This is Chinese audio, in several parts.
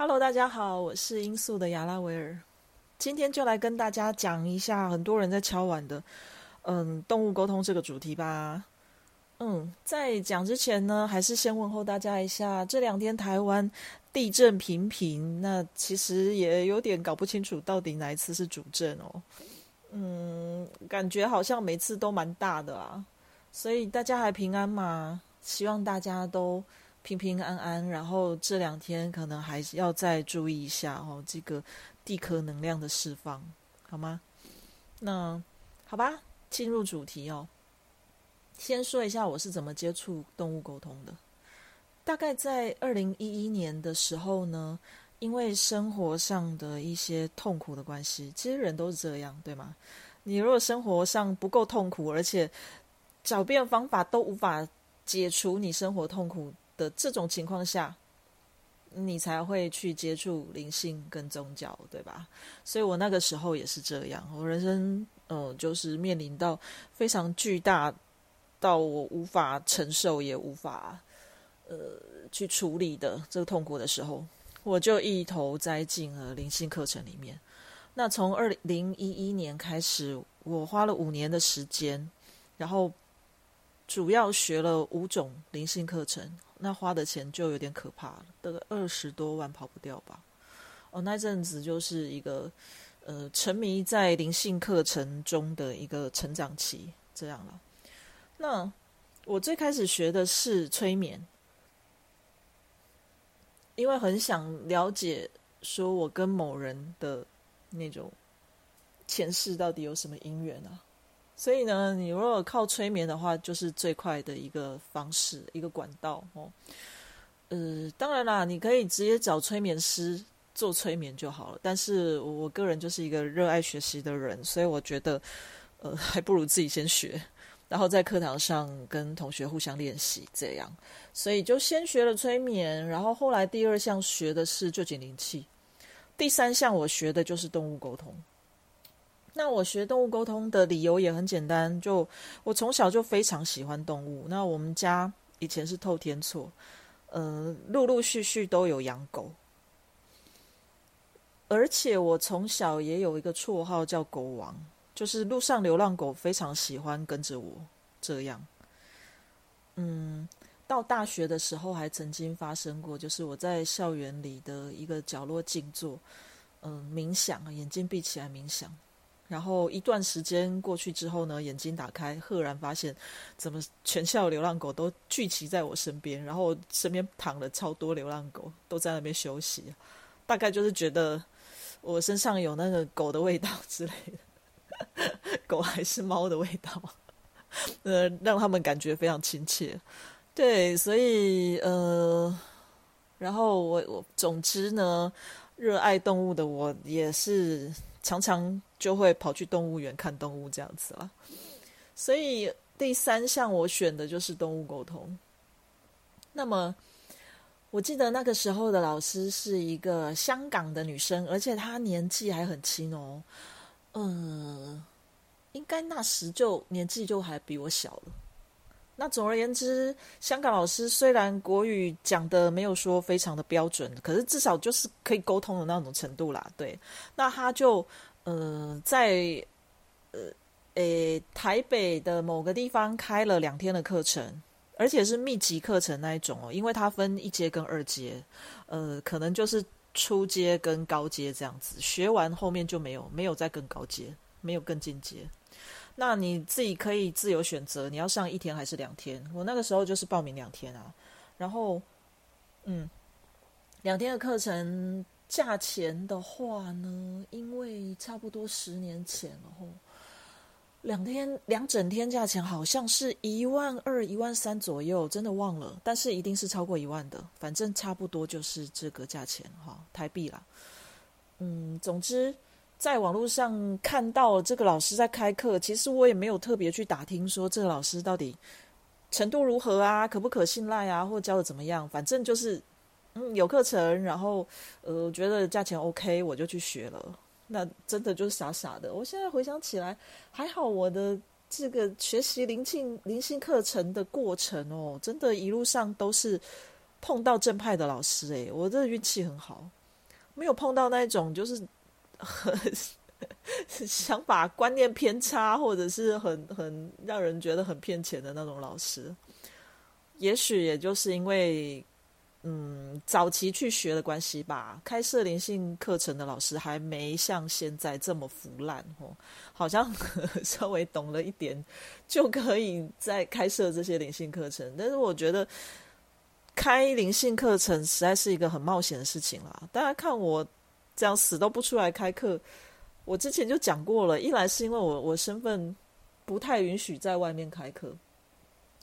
Hello，大家好，我是音速的亚拉维尔，今天就来跟大家讲一下很多人在敲碗的，嗯，动物沟通这个主题吧。嗯，在讲之前呢，还是先问候大家一下，这两天台湾地震频频，那其实也有点搞不清楚到底哪一次是主震哦。嗯，感觉好像每次都蛮大的啊，所以大家还平安吗？希望大家都。平平安安，然后这两天可能还要再注意一下哦，这个地壳能量的释放，好吗？那好吧，进入主题哦。先说一下我是怎么接触动物沟通的。大概在二零一一年的时候呢，因为生活上的一些痛苦的关系，其实人都是这样，对吗？你如果生活上不够痛苦，而且找遍方法都无法解除你生活痛苦。的这种情况下，你才会去接触灵性跟宗教，对吧？所以我那个时候也是这样，我人生嗯，就是面临到非常巨大到我无法承受也无法呃去处理的这个痛苦的时候，我就一头栽进了灵性课程里面。那从二零一一年开始，我花了五年的时间，然后主要学了五种灵性课程。那花的钱就有点可怕了，大概二十多万跑不掉吧。哦，那阵子就是一个呃沉迷在灵性课程中的一个成长期，这样了。那我最开始学的是催眠，因为很想了解，说我跟某人的那种前世到底有什么因缘啊。所以呢，你如果靠催眠的话，就是最快的一个方式，一个管道哦。呃，当然啦，你可以直接找催眠师做催眠就好了。但是我个人就是一个热爱学习的人，所以我觉得，呃，还不如自己先学，然后在课堂上跟同学互相练习这样。所以就先学了催眠，然后后来第二项学的是就景灵气，第三项我学的就是动物沟通。那我学动物沟通的理由也很简单，就我从小就非常喜欢动物。那我们家以前是透天厝，呃，陆陆续续都有养狗，而且我从小也有一个绰号叫“狗王”，就是路上流浪狗非常喜欢跟着我。这样，嗯，到大学的时候还曾经发生过，就是我在校园里的一个角落静坐，嗯，冥想，眼睛闭起来冥想。然后一段时间过去之后呢，眼睛打开，赫然发现，怎么全校流浪狗都聚集在我身边，然后身边躺了超多流浪狗，都在那边休息。大概就是觉得我身上有那个狗的味道之类的，狗还是猫的味道，呃，让他们感觉非常亲切。对，所以呃，然后我我总之呢，热爱动物的我也是。常常就会跑去动物园看动物这样子了，所以第三项我选的就是动物沟通。那么我记得那个时候的老师是一个香港的女生，而且她年纪还很轻哦，嗯，应该那时就年纪就还比我小了。那总而言之，香港老师虽然国语讲的没有说非常的标准，可是至少就是可以沟通的那种程度啦。对，那他就呃在呃诶台北的某个地方开了两天的课程，而且是密集课程那一种哦，因为它分一阶跟二阶，呃，可能就是初阶跟高阶这样子，学完后面就没有没有再更高阶，没有更进阶。那你自己可以自由选择，你要上一天还是两天？我那个时候就是报名两天啊，然后，嗯，两天的课程价钱的话呢，因为差不多十年前了吼，两天两整天价钱好像是一万二、一万三左右，真的忘了，但是一定是超过一万的，反正差不多就是这个价钱哈，台币啦。嗯，总之。在网络上看到这个老师在开课，其实我也没有特别去打听说这个老师到底程度如何啊，可不可信赖啊，或教的怎么样。反正就是嗯有课程，然后呃觉得价钱 OK，我就去学了。那真的就是傻傻的。我现在回想起来，还好我的这个学习灵性灵性课程的过程哦，真的一路上都是碰到正派的老师诶，我这运气很好。没有碰到那种就是很 想法观念偏差，或者是很很让人觉得很骗钱的那种老师。也许也就是因为。嗯，早期去学的关系吧，开设灵性课程的老师还没像现在这么腐烂哦，好像 稍微懂了一点就可以再开设这些灵性课程。但是我觉得开灵性课程实在是一个很冒险的事情啦。大家看我这样死都不出来开课，我之前就讲过了，一来是因为我我身份不太允许在外面开课，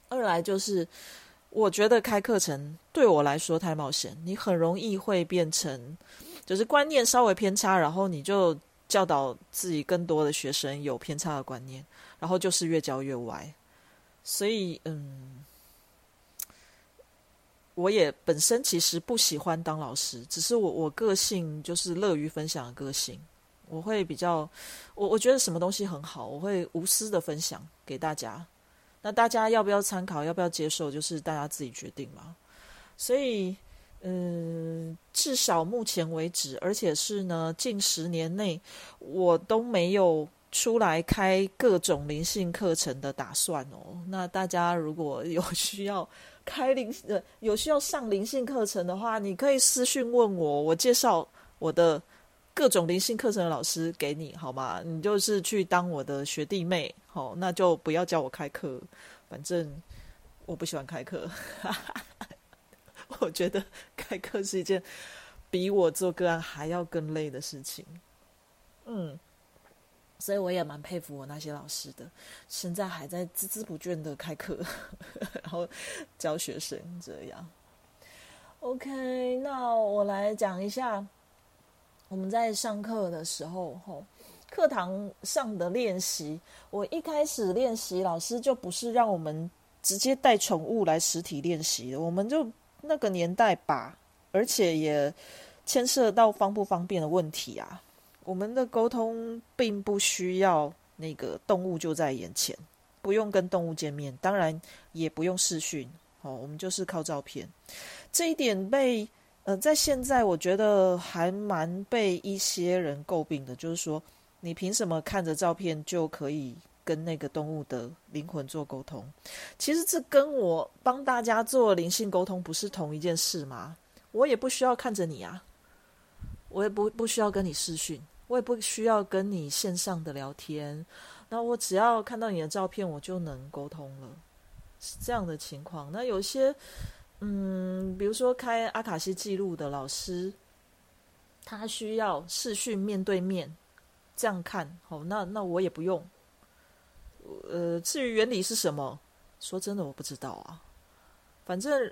二来就是。我觉得开课程对我来说太冒险，你很容易会变成，就是观念稍微偏差，然后你就教导自己更多的学生有偏差的观念，然后就是越教越歪。所以，嗯，我也本身其实不喜欢当老师，只是我我个性就是乐于分享的个性，我会比较，我我觉得什么东西很好，我会无私的分享给大家。那大家要不要参考？要不要接受？就是大家自己决定嘛。所以，嗯，至少目前为止，而且是呢，近十年内，我都没有出来开各种灵性课程的打算哦。那大家如果有需要开灵呃，有需要上灵性课程的话，你可以私讯问我，我介绍我的。各种灵性课程的老师给你好吗？你就是去当我的学弟妹，好，那就不要叫我开课，反正我不喜欢开课。我觉得开课是一件比我做个案还要更累的事情。嗯，所以我也蛮佩服我那些老师的，现在还在孜孜不倦的开课，然后教学生这样。OK，那我来讲一下。我们在上课的时候，吼，课堂上的练习，我一开始练习，老师就不是让我们直接带宠物来实体练习的，我们就那个年代吧，而且也牵涉到方不方便的问题啊。我们的沟通并不需要那个动物就在眼前，不用跟动物见面，当然也不用视讯，哦，我们就是靠照片，这一点被。呃，在现在我觉得还蛮被一些人诟病的，就是说，你凭什么看着照片就可以跟那个动物的灵魂做沟通？其实这跟我帮大家做灵性沟通不是同一件事吗？我也不需要看着你啊，我也不不需要跟你视讯，我也不需要跟你线上的聊天，那我只要看到你的照片，我就能沟通了，是这样的情况。那有些。嗯，比如说开阿卡西记录的老师，他需要视讯面对面这样看，好，那那我也不用。呃，至于原理是什么，说真的我不知道啊。反正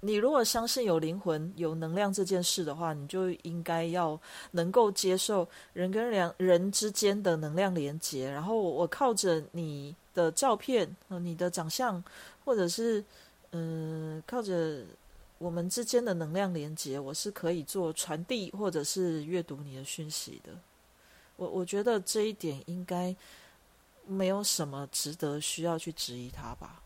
你如果相信有灵魂、有能量这件事的话，你就应该要能够接受人跟两人之间的能量连接。然后我靠着你的照片、你的长相，或者是。嗯，靠着我们之间的能量连接，我是可以做传递或者是阅读你的讯息的。我我觉得这一点应该没有什么值得需要去质疑它吧。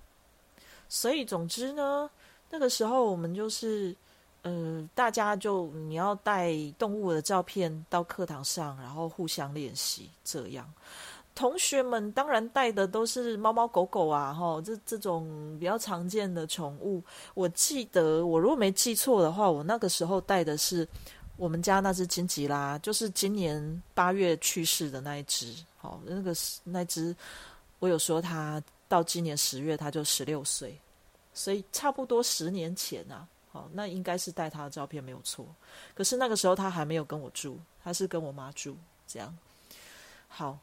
所以总之呢，那个时候我们就是，嗯，大家就你要带动物的照片到课堂上，然后互相练习这样。同学们当然带的都是猫猫狗狗啊，哈，这这种比较常见的宠物。我记得我如果没记错的话，我那个时候带的是我们家那只金吉拉，就是今年八月去世的那一只。好，那个那只我有说它到今年十月它就十六岁，所以差不多十年前啊，好，那应该是带他的照片没有错。可是那个时候他还没有跟我住，他是跟我妈住，这样好。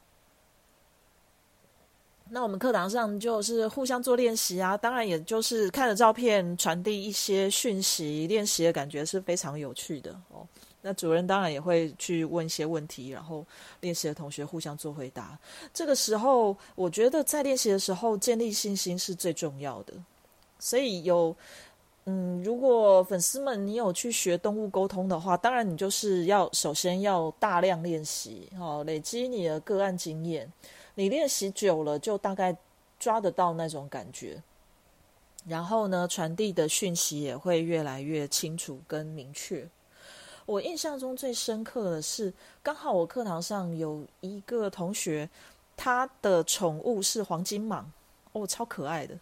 那我们课堂上就是互相做练习啊，当然也就是看着照片传递一些讯息，练习的感觉是非常有趣的哦。那主任当然也会去问一些问题，然后练习的同学互相做回答。这个时候，我觉得在练习的时候建立信心是最重要的。所以有，嗯，如果粉丝们你有去学动物沟通的话，当然你就是要首先要大量练习，哦，累积你的个案经验。你练习久了，就大概抓得到那种感觉，然后呢，传递的讯息也会越来越清楚跟明确。我印象中最深刻的是，刚好我课堂上有一个同学，他的宠物是黄金蟒，哦，超可爱的。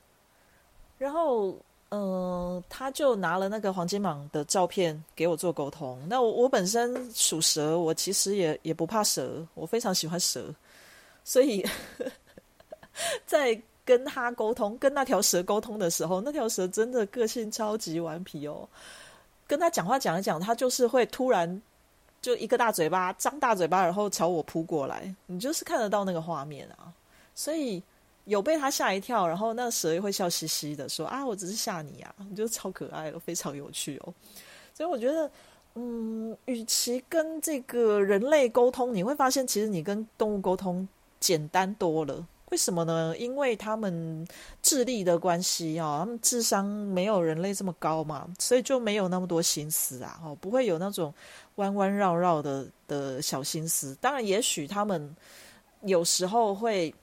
然后，嗯，他就拿了那个黄金蟒的照片给我做沟通。那我我本身属蛇，我其实也也不怕蛇，我非常喜欢蛇，所以 在跟他沟通、跟那条蛇沟通的时候，那条蛇真的个性超级顽皮哦。跟他讲话讲一讲，他就是会突然就一个大嘴巴张大嘴巴，然后朝我扑过来。你就是看得到那个画面啊，所以有被他吓一跳，然后那蛇也会笑嘻嘻的说：“啊，我只是吓你啊！”你就超可爱了，非常有趣哦。所以我觉得，嗯，与其跟这个人类沟通，你会发现其实你跟动物沟通简单多了。为什么呢？因为他们智力的关系啊，他们智商没有人类这么高嘛，所以就没有那么多心思啊，哦，不会有那种弯弯绕绕的的小心思。当然，也许他们有时候会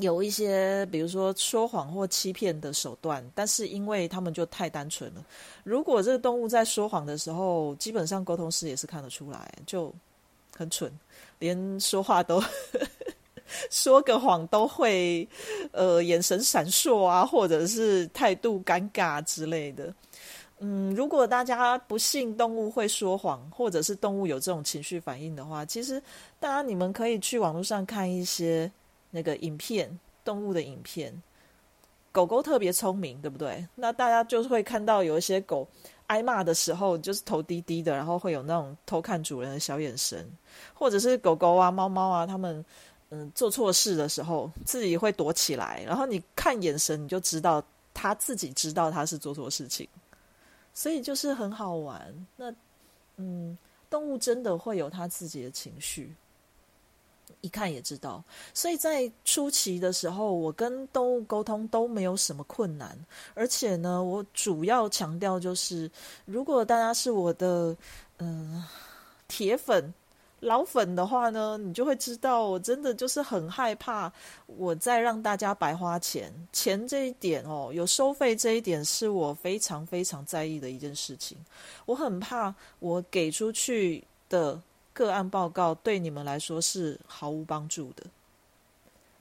有一些，比如说说谎或欺骗的手段，但是因为他们就太单纯了。如果这个动物在说谎的时候，基本上沟通师也是看得出来，就很蠢，连说话都。说个谎都会，呃，眼神闪烁啊，或者是态度尴尬之类的。嗯，如果大家不信动物会说谎，或者是动物有这种情绪反应的话，其实大家你们可以去网络上看一些那个影片，动物的影片。狗狗特别聪明，对不对？那大家就是会看到有一些狗挨骂的时候，就是头低低的，然后会有那种偷看主人的小眼神，或者是狗狗啊、猫猫啊，它们。嗯，做错事的时候自己会躲起来，然后你看眼神，你就知道他自己知道他是做错事情，所以就是很好玩。那嗯，动物真的会有他自己的情绪，一看也知道。所以在初期的时候，我跟动物沟通都没有什么困难，而且呢，我主要强调就是，如果大家是我的嗯铁粉。老粉的话呢，你就会知道，我真的就是很害怕我再让大家白花钱。钱这一点哦，有收费这一点是我非常非常在意的一件事情。我很怕我给出去的个案报告对你们来说是毫无帮助的，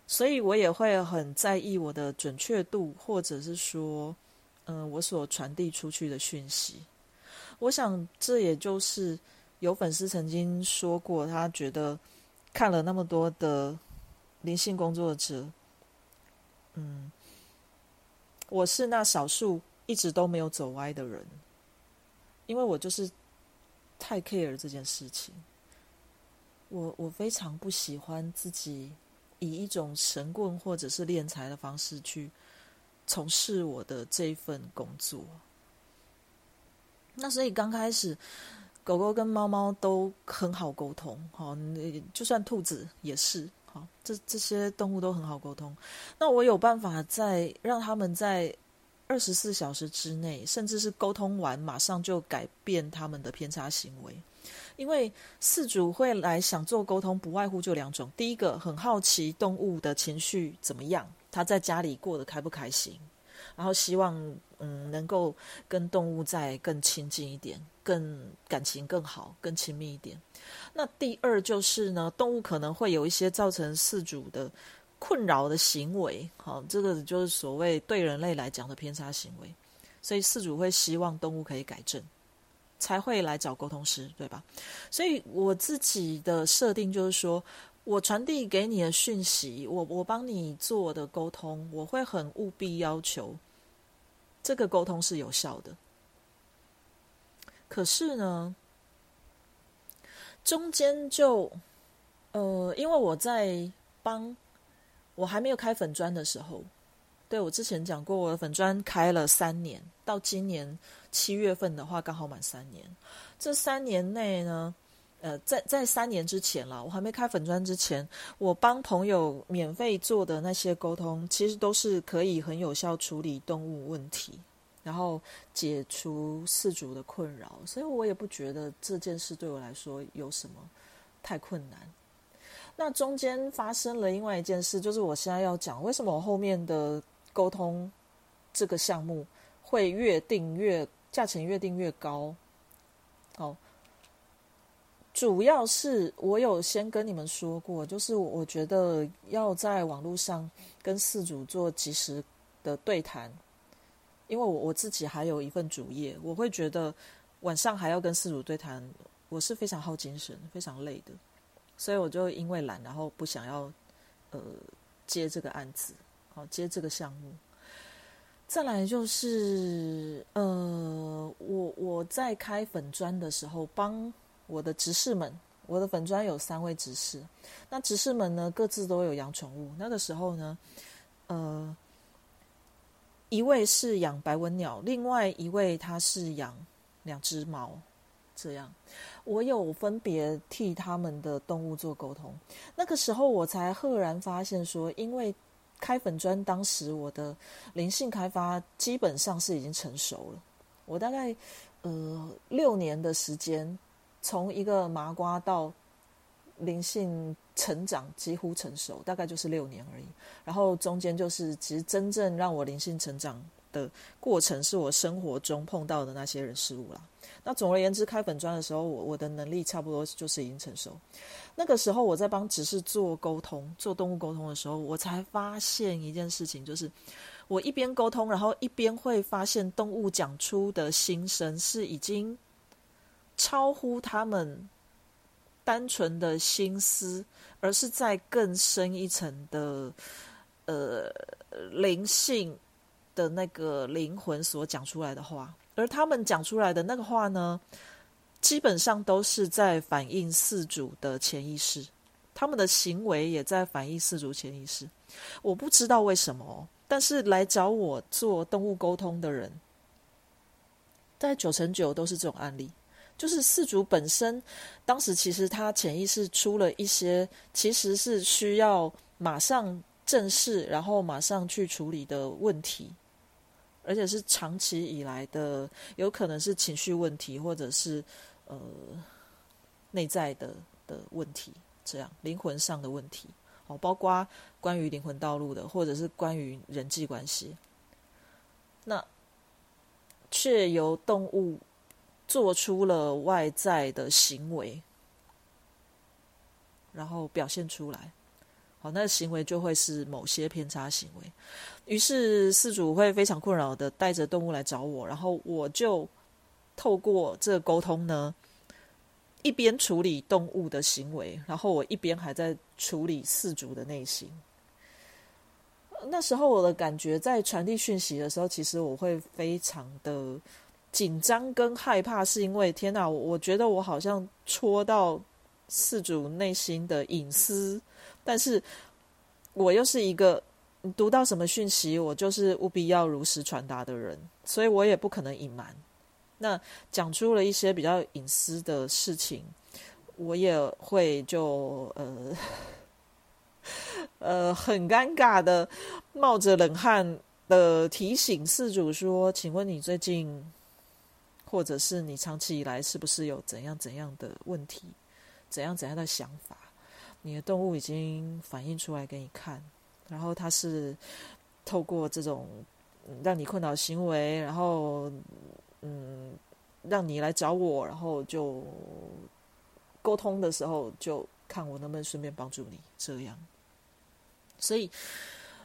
所以我也会很在意我的准确度，或者是说，嗯，我所传递出去的讯息。我想这也就是。有粉丝曾经说过，他觉得看了那么多的灵性工作者，嗯，我是那少数一直都没有走歪的人，因为我就是太 care 这件事情。我我非常不喜欢自己以一种神棍或者是敛财的方式去从事我的这一份工作。那所以刚开始。狗狗跟猫猫都很好沟通，好，就算兔子也是，好，这这些动物都很好沟通。那我有办法在让他们在二十四小时之内，甚至是沟通完马上就改变他们的偏差行为，因为饲主会来想做沟通，不外乎就两种：第一个很好奇动物的情绪怎么样，他在家里过得开不开心。然后希望嗯能够跟动物再更亲近一点，更感情更好，更亲密一点。那第二就是呢，动物可能会有一些造成饲主的困扰的行为，好，这个就是所谓对人类来讲的偏差行为。所以饲主会希望动物可以改正，才会来找沟通师，对吧？所以我自己的设定就是说。我传递给你的讯息，我我帮你做的沟通，我会很务必要求这个沟通是有效的。可是呢，中间就呃，因为我在帮我还没有开粉砖的时候，对我之前讲过，我的粉砖开了三年，到今年七月份的话，刚好满三年。这三年内呢。呃，在在三年之前了，我还没开粉砖之前，我帮朋友免费做的那些沟通，其实都是可以很有效处理动物问题，然后解除饲主的困扰，所以我也不觉得这件事对我来说有什么太困难。那中间发生了另外一件事，就是我现在要讲为什么我后面的沟通这个项目会越定越价钱越定越高，哦。主要是我有先跟你们说过，就是我觉得要在网络上跟事主做及时的对谈，因为我我自己还有一份主业，我会觉得晚上还要跟事主对谈，我是非常耗精神、非常累的，所以我就因为懒，然后不想要呃接这个案子，好接这个项目。再来就是，呃，我我在开粉砖的时候，帮我的执事们，我的粉砖有三位执事，那执事们呢各自都有养宠物。那个时候呢，呃，一位是养白文鸟，另外一位他是养两只猫，这样，我有分别替他们的动物做沟通。那个时候我才赫然发现说，因为。开粉砖，当时我的灵性开发基本上是已经成熟了。我大概呃六年的时间，从一个麻瓜到灵性成长几乎成熟，大概就是六年而已。然后中间就是其实真正让我灵性成长的过程，是我生活中碰到的那些人事物啦。那总而言之，开粉砖的时候，我我的能力差不多就是已经成熟。那个时候，我在帮执事做沟通、做动物沟通的时候，我才发现一件事情，就是我一边沟通，然后一边会发现动物讲出的心声是已经超乎他们单纯的心思，而是在更深一层的呃灵性的那个灵魂所讲出来的话。而他们讲出来的那个话呢，基本上都是在反映四主的潜意识，他们的行为也在反映四主潜意识。我不知道为什么，但是来找我做动物沟通的人，在九成九都是这种案例，就是四主本身当时其实他潜意识出了一些，其实是需要马上正视，然后马上去处理的问题。而且是长期以来的，有可能是情绪问题，或者是呃内在的的问题，这样灵魂上的问题，哦，包括关于灵魂道路的，或者是关于人际关系，那却由动物做出了外在的行为，然后表现出来。好，那行为就会是某些偏差行为，于是事主会非常困扰的带着动物来找我，然后我就透过这个沟通呢，一边处理动物的行为，然后我一边还在处理事主的内心。那时候我的感觉在传递讯息的时候，其实我会非常的紧张跟害怕，是因为天哪，我觉得我好像戳到事主内心的隐私。但是，我又是一个读到什么讯息，我就是务必要如实传达的人，所以我也不可能隐瞒。那讲出了一些比较隐私的事情，我也会就呃呃很尴尬的冒着冷汗的提醒事主说：“请问你最近，或者是你长期以来是不是有怎样怎样的问题，怎样怎样的想法？”你的动物已经反映出来给你看，然后它是透过这种让你困扰行为，然后嗯，让你来找我，然后就沟通的时候，就看我能不能顺便帮助你这样。所以，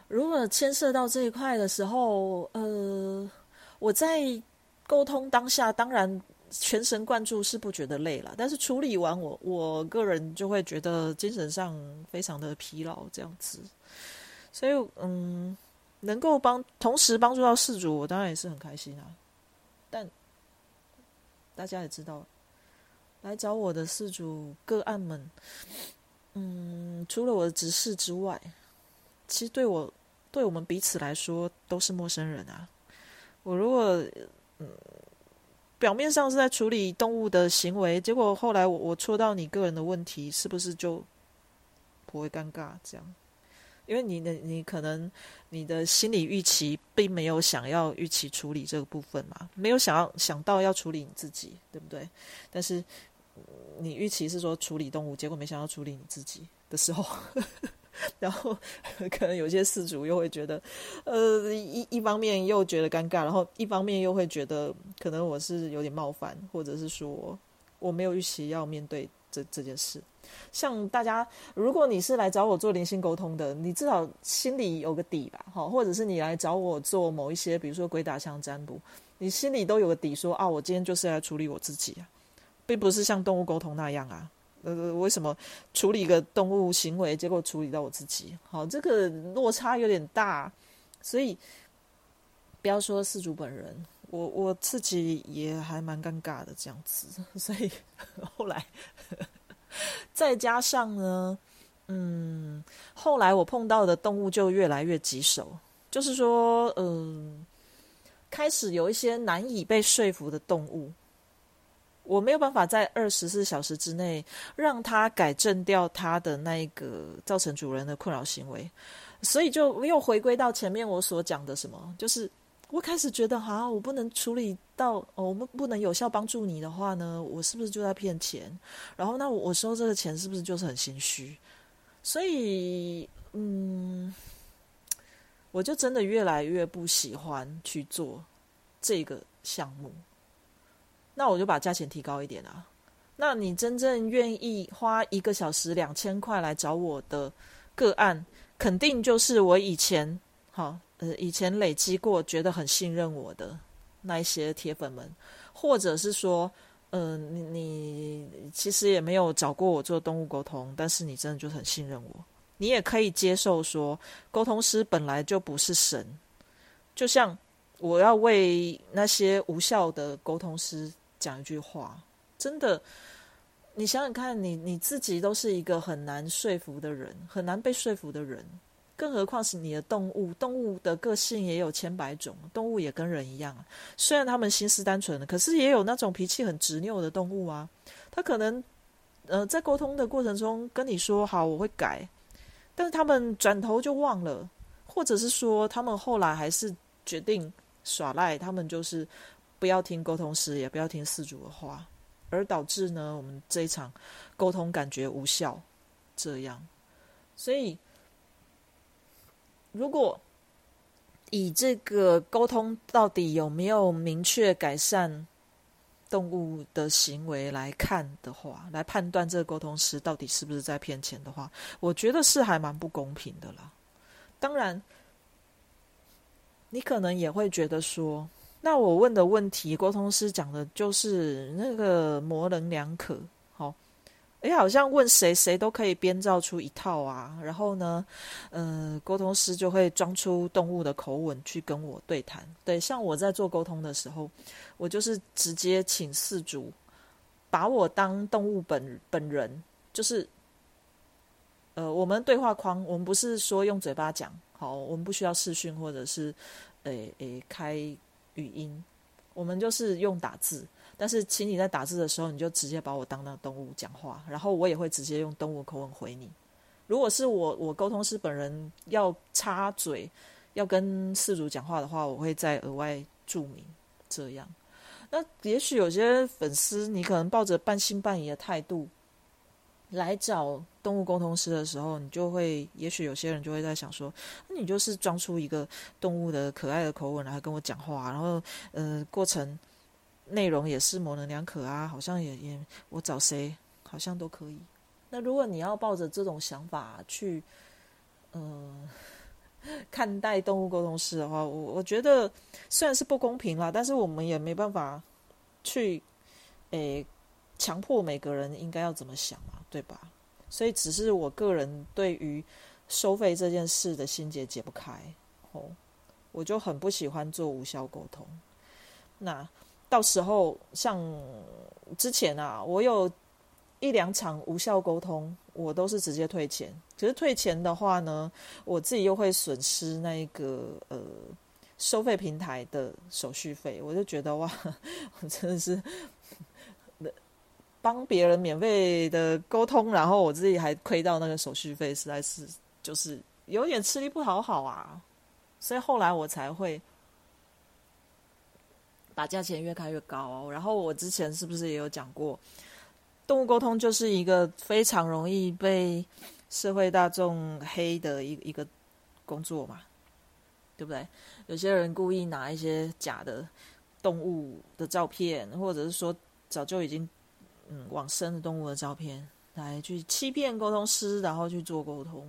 如果牵涉到这一块的时候，呃，我在沟通当下，当然。全神贯注是不觉得累了，但是处理完我我个人就会觉得精神上非常的疲劳这样子，所以嗯，能够帮同时帮助到事主，我当然也是很开心啊。但大家也知道，来找我的事主个案们，嗯，除了我的执事之外，其实对我对我们彼此来说都是陌生人啊。我如果嗯。表面上是在处理动物的行为，结果后来我我戳到你个人的问题，是不是就不会尴尬？这样，因为你的你可能你的心理预期并没有想要预期处理这个部分嘛，没有想要想到要处理你自己，对不对？但是你预期是说处理动物，结果没想到处理你自己的时候。然后可能有些事主又会觉得，呃，一一方面又觉得尴尬，然后一方面又会觉得可能我是有点冒犯，或者是说我没有预期要面对这这件事。像大家，如果你是来找我做灵性沟通的，你至少心里有个底吧，哈，或者是你来找我做某一些，比如说鬼打墙占卜，你心里都有个底，说啊，我今天就是来处理我自己啊，并不是像动物沟通那样啊，呃，为什么处理一个动物行为，结果处理到我自己？好，这个落差有点大，所以不要说事主本人，我我自己也还蛮尴尬的这样子，所以 后来。再加上呢，嗯，后来我碰到的动物就越来越棘手，就是说，嗯，开始有一些难以被说服的动物，我没有办法在二十四小时之内让他改正掉他的那一个造成主人的困扰行为，所以就又回归到前面我所讲的什么，就是。我开始觉得，哈，我不能处理到，哦，我们不能有效帮助你的话呢，我是不是就在骗钱？然后，那我收这个钱是不是就是很心虚？所以，嗯，我就真的越来越不喜欢去做这个项目。那我就把价钱提高一点啊。那你真正愿意花一个小时两千块来找我的个案，肯定就是我以前好。呃，以前累积过觉得很信任我的那一些铁粉们，或者是说，呃，你你其实也没有找过我做动物沟通，但是你真的就很信任我，你也可以接受说，沟通师本来就不是神，就像我要为那些无效的沟通师讲一句话，真的，你想想看，你你自己都是一个很难说服的人，很难被说服的人。更何况是你的动物，动物的个性也有千百种，动物也跟人一样。虽然他们心思单纯，可是也有那种脾气很执拗的动物啊。他可能，呃，在沟通的过程中跟你说好我会改，但是他们转头就忘了，或者是说他们后来还是决定耍赖，他们就是不要听沟通师，也不要听四主的话，而导致呢我们这一场沟通感觉无效，这样，所以。如果以这个沟通到底有没有明确改善动物的行为来看的话，来判断这个沟通师到底是不是在骗钱的话，我觉得是还蛮不公平的啦。当然，你可能也会觉得说，那我问的问题，沟通师讲的就是那个模棱两可。好哎，好像问谁谁都可以编造出一套啊，然后呢，呃，沟通师就会装出动物的口吻去跟我对谈。对，像我在做沟通的时候，我就是直接请四主把我当动物本本人，就是呃，我们对话框，我们不是说用嘴巴讲，好，我们不需要视讯或者是诶诶开语音，我们就是用打字。但是，请你在打字的时候，你就直接把我当那动物讲话，然后我也会直接用动物口吻回你。如果是我，我沟通师本人要插嘴，要跟事主讲话的话，我会再额外注明这样。那也许有些粉丝，你可能抱着半信半疑的态度来找动物沟通师的时候，你就会，也许有些人就会在想说，那你就是装出一个动物的可爱的口吻来跟我讲话，然后，呃，过程。内容也是模棱两可啊，好像也也我找谁好像都可以。那如果你要抱着这种想法去，嗯，看待动物沟通师的话，我我觉得虽然是不公平啦，但是我们也没办法去，诶，强迫每个人应该要怎么想嘛，对吧？所以只是我个人对于收费这件事的心结解不开哦，我就很不喜欢做无效沟通。那。到时候像之前啊，我有一两场无效沟通，我都是直接退钱。可是退钱的话呢，我自己又会损失那个呃收费平台的手续费。我就觉得哇，我真的是帮别人免费的沟通，然后我自己还亏到那个手续费，实在是就是有点吃力不讨好啊。所以后来我才会。把价钱越开越高，然后我之前是不是也有讲过，动物沟通就是一个非常容易被社会大众黑的一一个工作嘛，对不对？有些人故意拿一些假的动物的照片，或者是说早就已经嗯往生的动物的照片来去欺骗沟通师，然后去做沟通。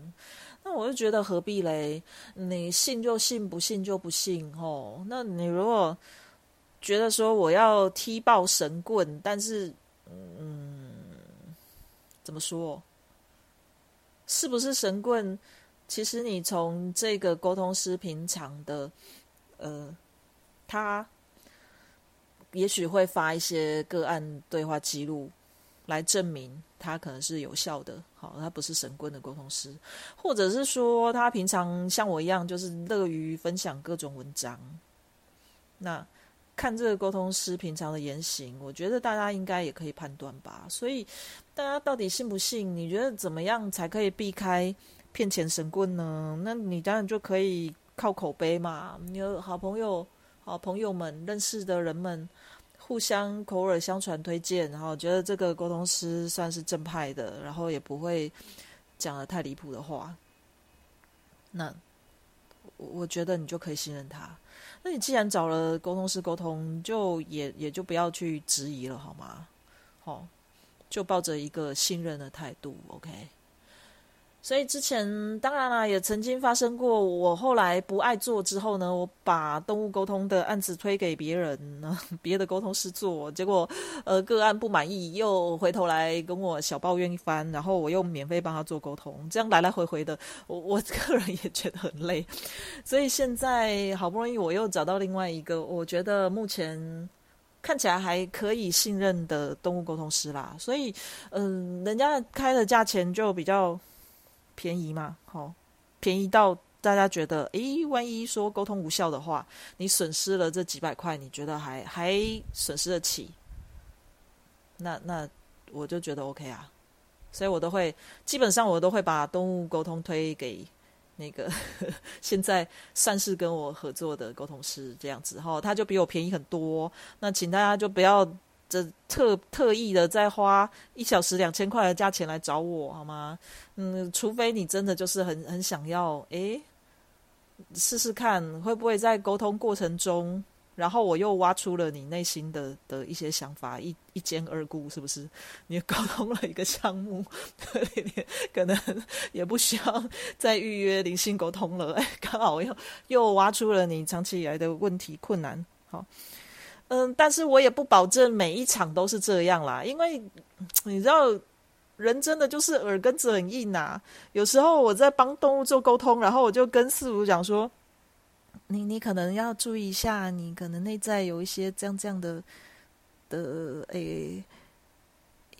那我就觉得何必嘞？你信就信，不信就不信哦。那你如果觉得说我要踢爆神棍，但是嗯，怎么说？是不是神棍？其实你从这个沟通师平常的，呃，他也许会发一些个案对话记录来证明他可能是有效的。好，他不是神棍的沟通师，或者是说他平常像我一样，就是乐于分享各种文章。那看这个沟通师平常的言行，我觉得大家应该也可以判断吧。所以大家到底信不信？你觉得怎么样才可以避开？骗钱神棍呢？那你当然就可以靠口碑嘛。你有好朋友、好朋友们、认识的人们，互相口耳相传推荐，然后觉得这个沟通师算是正派的，然后也不会讲的太离谱的话。那我觉得你就可以信任他。那你既然找了沟通师沟通，就也也就不要去质疑了，好吗？好，就抱着一个信任的态度，OK。所以之前当然啦，也曾经发生过。我后来不爱做之后呢，我把动物沟通的案子推给别人，别的沟通师做，结果呃个案不满意，又回头来跟我小抱怨一番，然后我又免费帮他做沟通，这样来来回回的，我 我个人也觉得很累。所以现在好不容易我又找到另外一个，我觉得目前看起来还可以信任的动物沟通师啦。所以嗯，人家开的价钱就比较。便宜嘛，好，便宜到大家觉得，诶，万一说沟通无效的话，你损失了这几百块，你觉得还还损失得起？那那我就觉得 OK 啊，所以我都会基本上我都会把动物沟通推给那个 现在算是跟我合作的沟通师这样子，哈，他就比我便宜很多，那请大家就不要。特特意的再花一小时两千块的价钱来找我好吗？嗯，除非你真的就是很很想要，诶，试试看会不会在沟通过程中，然后我又挖出了你内心的的一些想法，一一兼二顾，是不是？你沟通了一个项目，可能也不需要再预约灵性沟通了，哎，刚好又又挖出了你长期以来的问题困难，好。嗯，但是我也不保证每一场都是这样啦，因为你知道，人真的就是耳根子很硬呐。有时候我在帮动物做沟通，然后我就跟饲主讲说：“你你可能要注意一下，你可能内在有一些这样这样的的诶，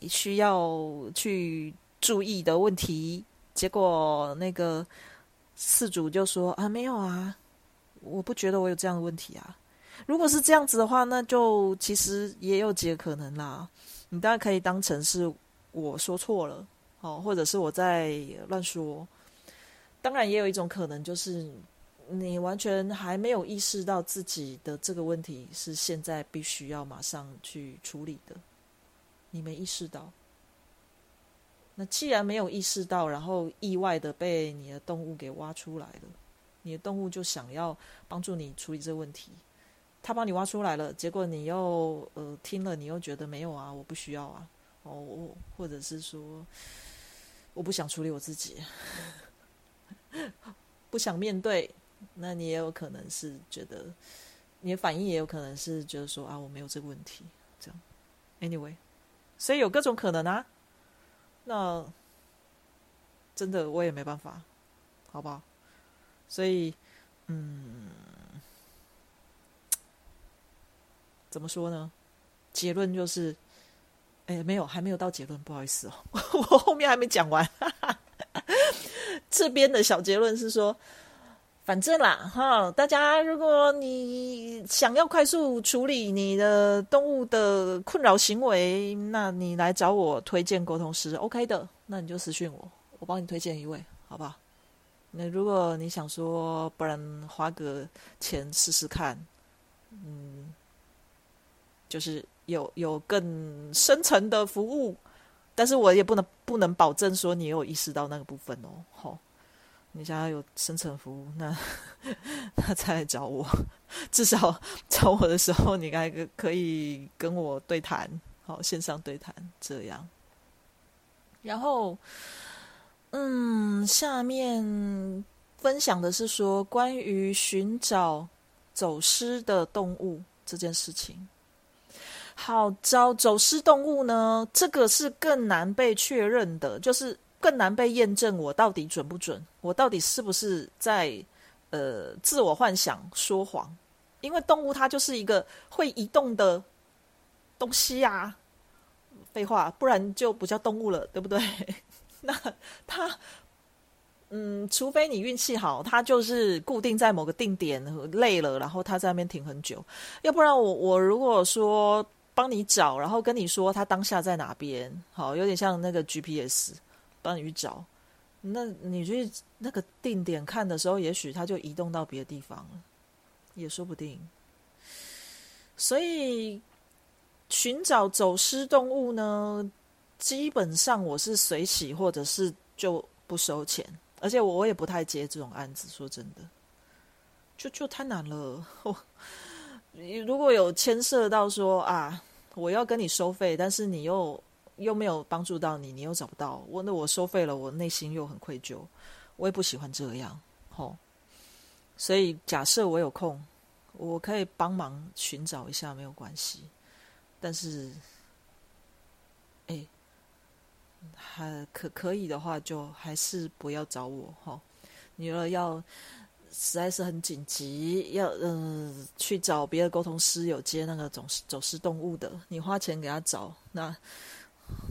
需要去注意的问题。”结果那个饲主就说：“啊，没有啊，我不觉得我有这样的问题啊。”如果是这样子的话，那就其实也有几个可能啦。你当然可以当成是我说错了，哦，或者是我在乱说。当然也有一种可能，就是你完全还没有意识到自己的这个问题是现在必须要马上去处理的，你没意识到。那既然没有意识到，然后意外的被你的动物给挖出来了，你的动物就想要帮助你处理这个问题。他帮你挖出来了，结果你又呃听了，你又觉得没有啊，我不需要啊，哦，或者是说我不想处理我自己，不想面对，那你也有可能是觉得你的反应也有可能是觉得说啊，我没有这个问题，这样，anyway，所以有各种可能啊，那真的我也没办法，好不好？所以，嗯。怎么说呢？结论就是，哎，没有，还没有到结论，不好意思哦，我后面还没讲完。这边的小结论是说，反正啦，哈，大家如果你想要快速处理你的动物的困扰行为，那你来找我推荐沟通师，OK 的，那你就私讯我，我帮你推荐一位，好不好？那如果你想说，不然花个钱试试看，嗯。就是有有更深层的服务，但是我也不能不能保证说你有意识到那个部分哦。好，你想要有深层服务，那 那再来找我。至少 找我的时候，你该可以跟我对谈。好，线上对谈这样。然后，嗯，下面分享的是说关于寻找走失的动物这件事情。好，招走失动物呢，这个是更难被确认的，就是更难被验证，我到底准不准，我到底是不是在呃自我幻想说谎？因为动物它就是一个会移动的东西呀，废话，不然就不叫动物了，对不对？那它，嗯，除非你运气好，它就是固定在某个定点，累了，然后它在那边停很久，要不然我我如果说。帮你找，然后跟你说他当下在哪边，好，有点像那个 GPS 帮你去找。那你去那个定点看的时候，也许他就移动到别的地方了，也说不定。所以寻找走失动物呢，基本上我是随喜，或者是就不收钱，而且我我也不太接这种案子。说真的，就就太难了。如果有牵涉到说啊，我要跟你收费，但是你又又没有帮助到你，你又找不到我，那我收费了，我内心又很愧疚，我也不喜欢这样，吼。所以假设我有空，我可以帮忙寻找一下，没有关系。但是，哎，还可可以的话，就还是不要找我，哈。你若要。实在是很紧急，要嗯去找别的沟通师，有接那个走走失动物的，你花钱给他找，那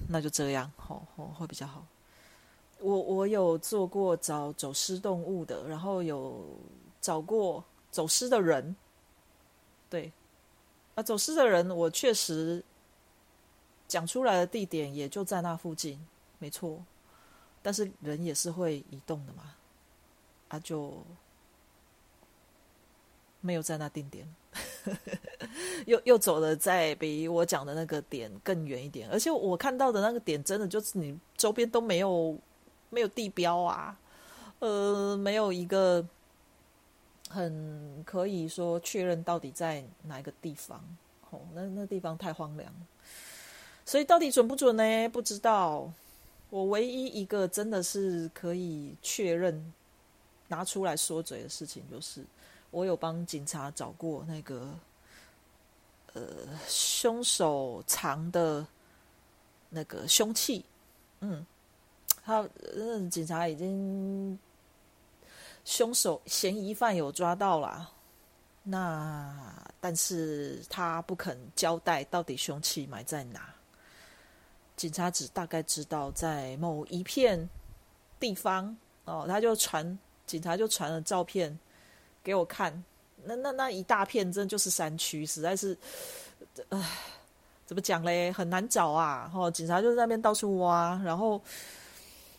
那就这样，好，好会比较好。我我有做过找走失动物的，然后有找过走失的人，对，啊，走失的人我确实讲出来的地点也就在那附近，没错，但是人也是会移动的嘛，啊就。没有在那定点，又又走了在比我讲的那个点更远一点，而且我看到的那个点真的就是你周边都没有没有地标啊，呃，没有一个很可以说确认到底在哪一个地方，哦，那那地方太荒凉，所以到底准不准呢？不知道。我唯一一个真的是可以确认拿出来说嘴的事情就是。我有帮警察找过那个，呃，凶手藏的那个凶器，嗯，他，嗯，警察已经凶手嫌疑犯有抓到了，那但是他不肯交代到底凶器埋在哪，警察只大概知道在某一片地方，哦，他就传警察就传了照片。给我看，那那那一大片，真的就是山区，实在是，唉，怎么讲嘞？很难找啊！哦，警察就在那边到处挖，然后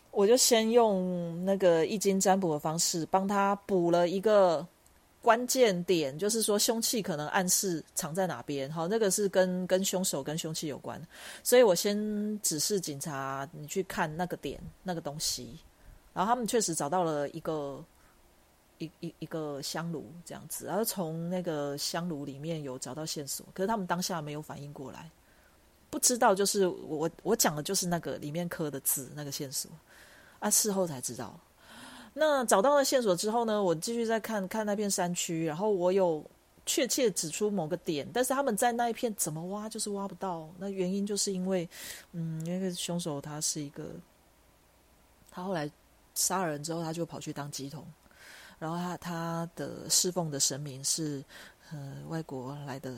我就先用那个易经占卜的方式帮他补了一个关键点，就是说凶器可能暗示藏在哪边。好，那个是跟跟凶手跟凶器有关，所以我先指示警察你去看那个点那个东西，然后他们确实找到了一个。一一一个香炉这样子，然后从那个香炉里面有找到线索，可是他们当下没有反应过来，不知道就是我我讲的就是那个里面刻的字那个线索，啊，事后才知道。那找到了线索之后呢，我继续再看看那片山区，然后我有确切指出某个点，但是他们在那一片怎么挖就是挖不到，那原因就是因为，嗯，那个凶手他是一个，他后来杀人之后，他就跑去当鸡桶。然后他他的侍奉的神明是呃外国来的，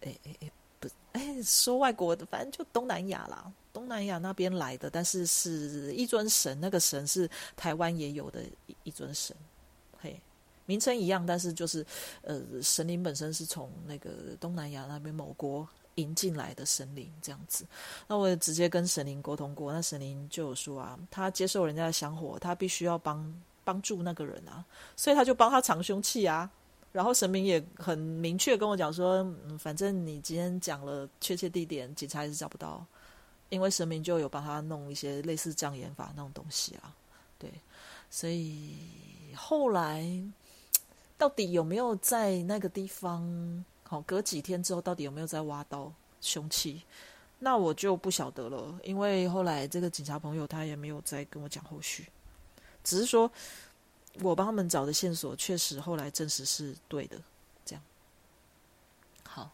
诶诶诶不诶说外国的，反正就东南亚啦，东南亚那边来的，但是是一尊神，那个神是台湾也有的一一尊神，嘿，名称一样，但是就是呃神灵本身是从那个东南亚那边某国引进来的神灵这样子。那我也直接跟神灵沟通过，那神灵就有说啊，他接受人家的香火，他必须要帮。帮助那个人啊，所以他就帮他藏凶器啊。然后神明也很明确跟我讲说，嗯，反正你今天讲了确切地点，警察也是找不到，因为神明就有帮他弄一些类似障眼法那种东西啊。对，所以后来到底有没有在那个地方？好，隔几天之后到底有没有在挖到凶器？那我就不晓得了，因为后来这个警察朋友他也没有再跟我讲后续，只是说我帮他们找的线索确实后来证实是对的，这样。好，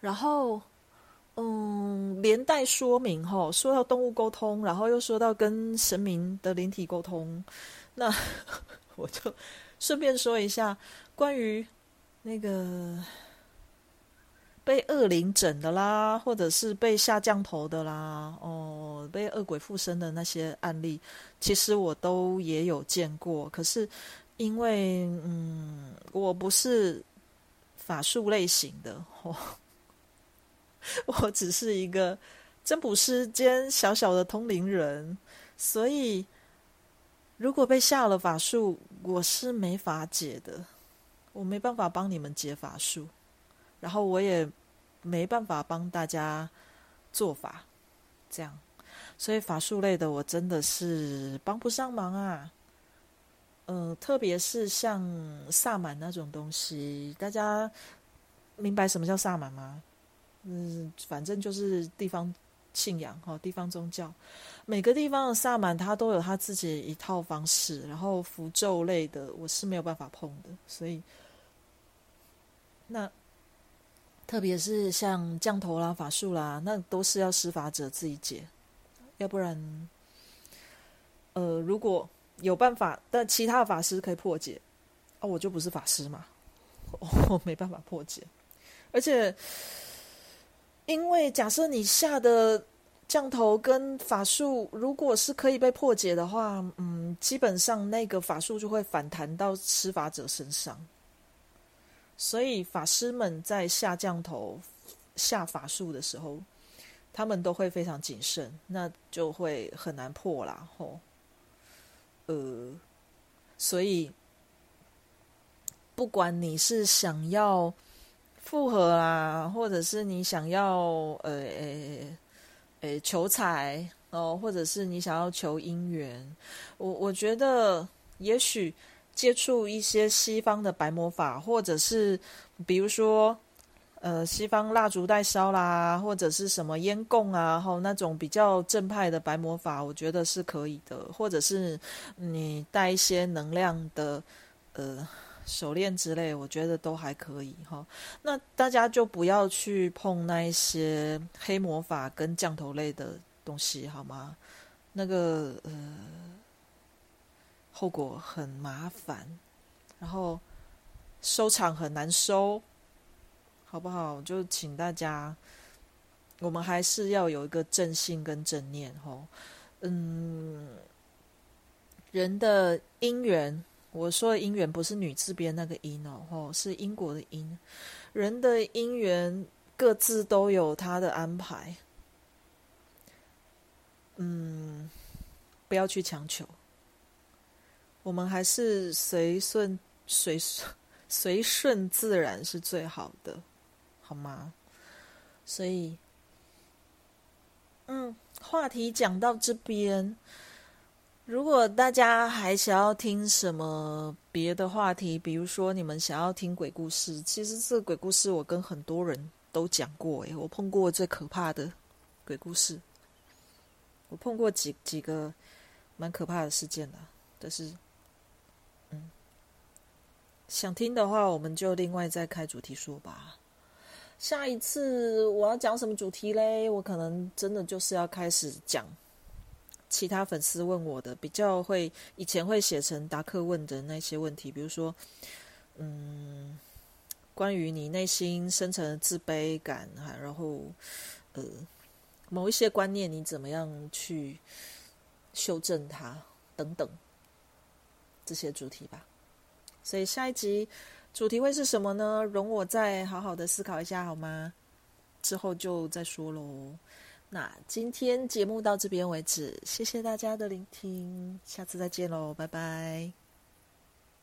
然后嗯，连带说明哈，说到动物沟通，然后又说到跟神明的灵体沟通，那 我就顺便说一下关于那个。被恶灵整的啦，或者是被下降头的啦，哦，被恶鬼附身的那些案例，其实我都也有见过。可是因为嗯，我不是法术类型的，我 我只是一个占卜师兼小小的通灵人，所以如果被下了法术，我是没法解的，我没办法帮你们解法术。然后我也没办法帮大家做法，这样，所以法术类的我真的是帮不上忙啊。呃，特别是像萨满那种东西，大家明白什么叫萨满吗？嗯，反正就是地方信仰哈，地方宗教，每个地方的萨满他都有他自己一套方式，然后符咒类的我是没有办法碰的，所以那。特别是像降头啦、法术啦，那都是要施法者自己解，要不然，呃，如果有办法，但其他法师可以破解，啊，我就不是法师嘛，我没办法破解。而且，因为假设你下的降头跟法术，如果是可以被破解的话，嗯，基本上那个法术就会反弹到施法者身上。所以法师们在下降头、下法术的时候，他们都会非常谨慎，那就会很难破啦。吼，呃，所以不管你是想要复合啊，或者是你想要呃呃呃求财哦，或者是你想要求姻缘，我我觉得也许。接触一些西方的白魔法，或者是比如说，呃，西方蜡烛代烧啦，或者是什么烟供啊，哈，那种比较正派的白魔法，我觉得是可以的。或者是你带一些能量的，呃，手链之类，我觉得都还可以哈。那大家就不要去碰那一些黑魔法跟降头类的东西，好吗？那个，呃。后果很麻烦，然后收场很难收，好不好？就请大家，我们还是要有一个正信跟正念，吼，嗯，人的因缘，我说的因缘不是女字边那个因哦，吼，是因果的因，人的因缘各自都有他的安排，嗯，不要去强求。我们还是随顺随随顺自然是最好的，好吗？所以，嗯，话题讲到这边，如果大家还想要听什么别的话题，比如说你们想要听鬼故事，其实这个鬼故事我跟很多人都讲过，诶，我碰过最可怕的鬼故事，我碰过几几个蛮可怕的事件的，但是。想听的话，我们就另外再开主题说吧。下一次我要讲什么主题嘞？我可能真的就是要开始讲其他粉丝问我的，比较会以前会写成达克问的那些问题，比如说，嗯，关于你内心深层的自卑感，然后呃，某一些观念你怎么样去修正它等等这些主题吧。所以下一集主题会是什么呢？容我再好好的思考一下好吗？之后就再说喽。那今天节目到这边为止，谢谢大家的聆听，下次再见喽，拜拜。